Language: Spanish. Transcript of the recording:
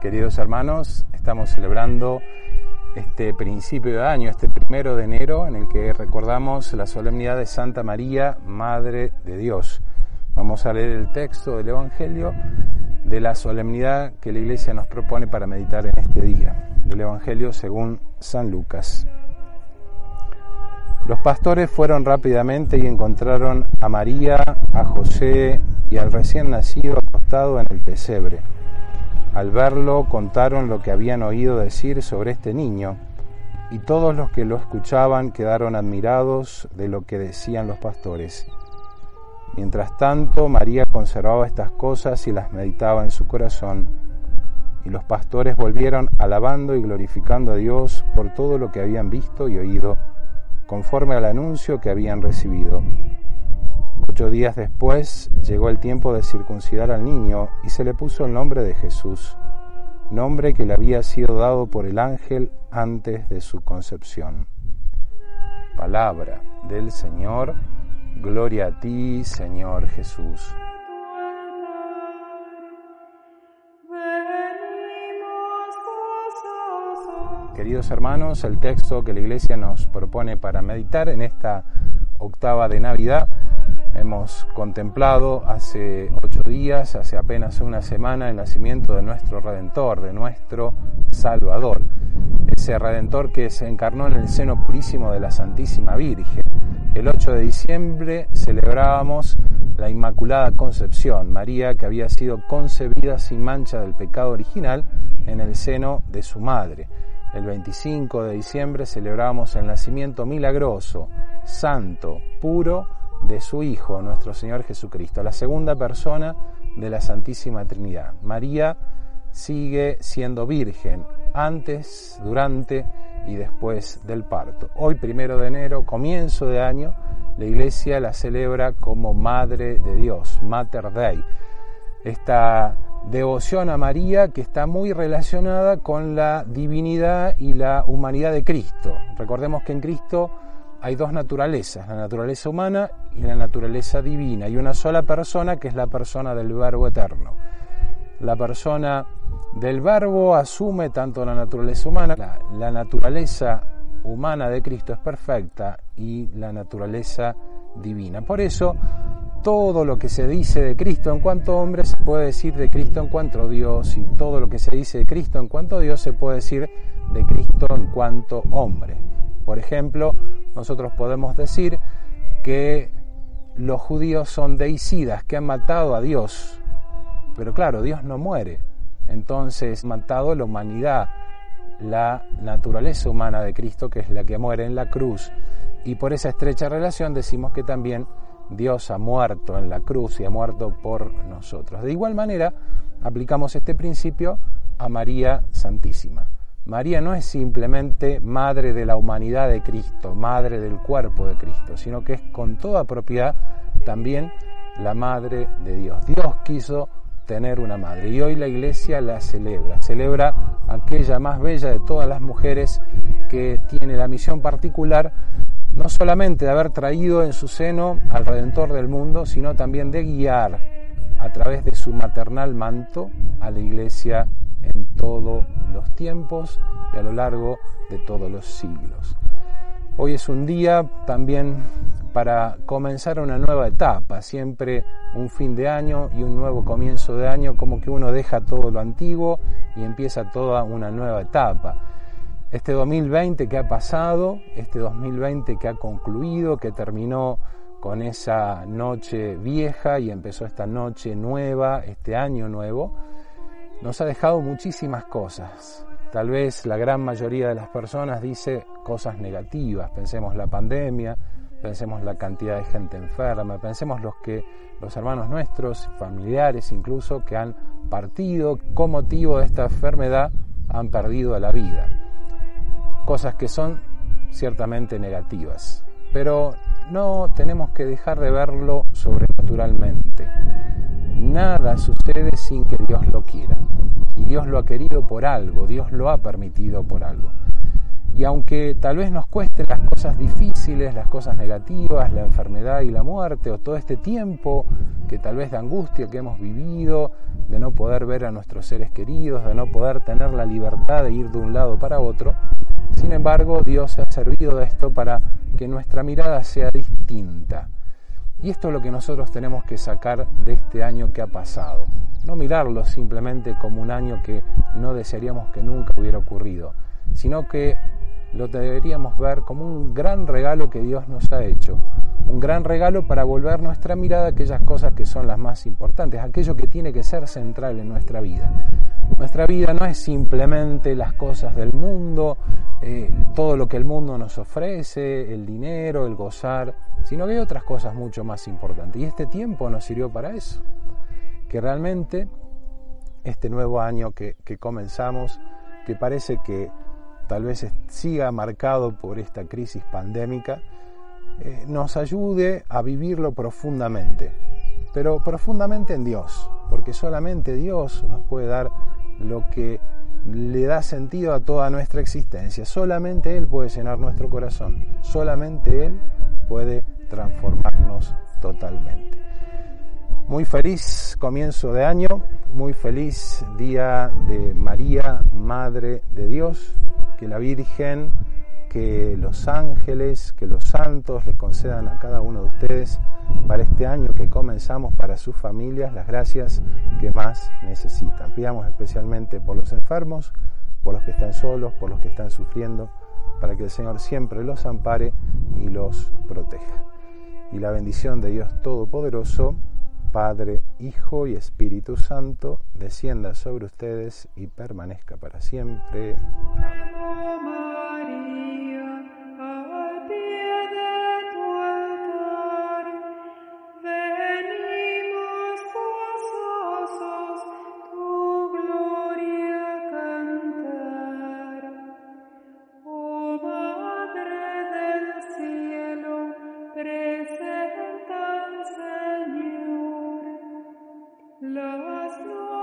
Queridos hermanos, estamos celebrando este principio de año, este primero de enero, en el que recordamos la solemnidad de Santa María, Madre de Dios. Vamos a leer el texto del Evangelio de la solemnidad que la Iglesia nos propone para meditar en este día, del Evangelio según San Lucas. Los pastores fueron rápidamente y encontraron a María, a José y al recién nacido acostado en el pesebre. Al verlo contaron lo que habían oído decir sobre este niño, y todos los que lo escuchaban quedaron admirados de lo que decían los pastores. Mientras tanto, María conservaba estas cosas y las meditaba en su corazón, y los pastores volvieron alabando y glorificando a Dios por todo lo que habían visto y oído conforme al anuncio que habían recibido. Ocho días después llegó el tiempo de circuncidar al niño y se le puso el nombre de Jesús, nombre que le había sido dado por el ángel antes de su concepción. Palabra del Señor, gloria a ti, Señor Jesús. Queridos hermanos, el texto que la Iglesia nos propone para meditar en esta octava de Navidad hemos contemplado hace ocho días, hace apenas una semana, el nacimiento de nuestro Redentor, de nuestro Salvador. Ese Redentor que se encarnó en el seno purísimo de la Santísima Virgen. El 8 de diciembre celebrábamos la Inmaculada Concepción, María que había sido concebida sin mancha del pecado original en el seno de su madre. El 25 de diciembre celebramos el nacimiento milagroso, santo, puro de su Hijo, nuestro Señor Jesucristo, la segunda persona de la Santísima Trinidad. María sigue siendo virgen antes, durante y después del parto. Hoy, primero de enero, comienzo de año, la Iglesia la celebra como Madre de Dios, Mater Dei. Esta devoción a María que está muy relacionada con la divinidad y la humanidad de Cristo. Recordemos que en Cristo hay dos naturalezas, la naturaleza humana y la naturaleza divina, y una sola persona que es la persona del Verbo eterno. La persona del Verbo asume tanto la naturaleza humana, la, la naturaleza humana de Cristo es perfecta y la naturaleza divina. Por eso todo lo que se dice de Cristo en cuanto hombre se puede decir de Cristo en cuanto Dios y todo lo que se dice de Cristo en cuanto Dios se puede decir de Cristo en cuanto hombre. Por ejemplo, nosotros podemos decir que los judíos son deicidas, que han matado a Dios. Pero claro, Dios no muere. Entonces, matado la humanidad, la naturaleza humana de Cristo, que es la que muere en la cruz. Y por esa estrecha relación decimos que también Dios ha muerto en la cruz y ha muerto por nosotros. De igual manera, aplicamos este principio a María Santísima. María no es simplemente madre de la humanidad de Cristo, madre del cuerpo de Cristo, sino que es con toda propiedad también la madre de Dios. Dios quiso tener una madre y hoy la iglesia la celebra, celebra aquella más bella de todas las mujeres que tiene la misión particular no solamente de haber traído en su seno al Redentor del mundo, sino también de guiar a través de su maternal manto a la iglesia en todos los tiempos y a lo largo de todos los siglos. Hoy es un día también para comenzar una nueva etapa, siempre un fin de año y un nuevo comienzo de año, como que uno deja todo lo antiguo y empieza toda una nueva etapa este 2020 que ha pasado, este 2020 que ha concluido, que terminó con esa noche vieja y empezó esta noche nueva, este año nuevo, nos ha dejado muchísimas cosas. Tal vez la gran mayoría de las personas dice cosas negativas, pensemos la pandemia, pensemos la cantidad de gente enferma, pensemos los que los hermanos nuestros, familiares incluso que han partido con motivo de esta enfermedad han perdido la vida cosas que son ciertamente negativas, pero no tenemos que dejar de verlo sobrenaturalmente. Nada sucede sin que Dios lo quiera. Y Dios lo ha querido por algo, Dios lo ha permitido por algo. Y aunque tal vez nos cuesten las cosas difíciles, las cosas negativas, la enfermedad y la muerte, o todo este tiempo que tal vez de angustia que hemos vivido, de no poder ver a nuestros seres queridos, de no poder tener la libertad de ir de un lado para otro. Sin embargo, Dios ha servido de esto para que nuestra mirada sea distinta. Y esto es lo que nosotros tenemos que sacar de este año que ha pasado. No mirarlo simplemente como un año que no desearíamos que nunca hubiera ocurrido, sino que lo deberíamos ver como un gran regalo que Dios nos ha hecho, un gran regalo para volver nuestra mirada a aquellas cosas que son las más importantes, aquello que tiene que ser central en nuestra vida. Nuestra vida no es simplemente las cosas del mundo, eh, todo lo que el mundo nos ofrece, el dinero, el gozar, sino que hay otras cosas mucho más importantes. Y este tiempo nos sirvió para eso, que realmente este nuevo año que, comenzamos, que parece que tal vez siga marcado por esta crisis pandémica, eh, nos ayude a vivirlo profundamente, pero profundamente en Dios, porque solamente Dios nos puede dar lo que le da sentido a toda nuestra existencia. Solamente Él puede llenar nuestro corazón, solamente Él puede transformarnos totalmente. Muy feliz comienzo de año, muy feliz día de María, Madre de Dios que la Virgen, que los ángeles, que los santos les concedan a cada uno de ustedes para este año que comenzamos para sus familias las gracias que más necesitan. Pidamos especialmente por los enfermos, por los que están solos, por los que están sufriendo, para que el Señor siempre los ampare y los proteja. Y la bendición de Dios Todopoderoso, Padre, Hijo y Espíritu Santo, descienda sobre ustedes y permanezca para siempre. Amén. Lord.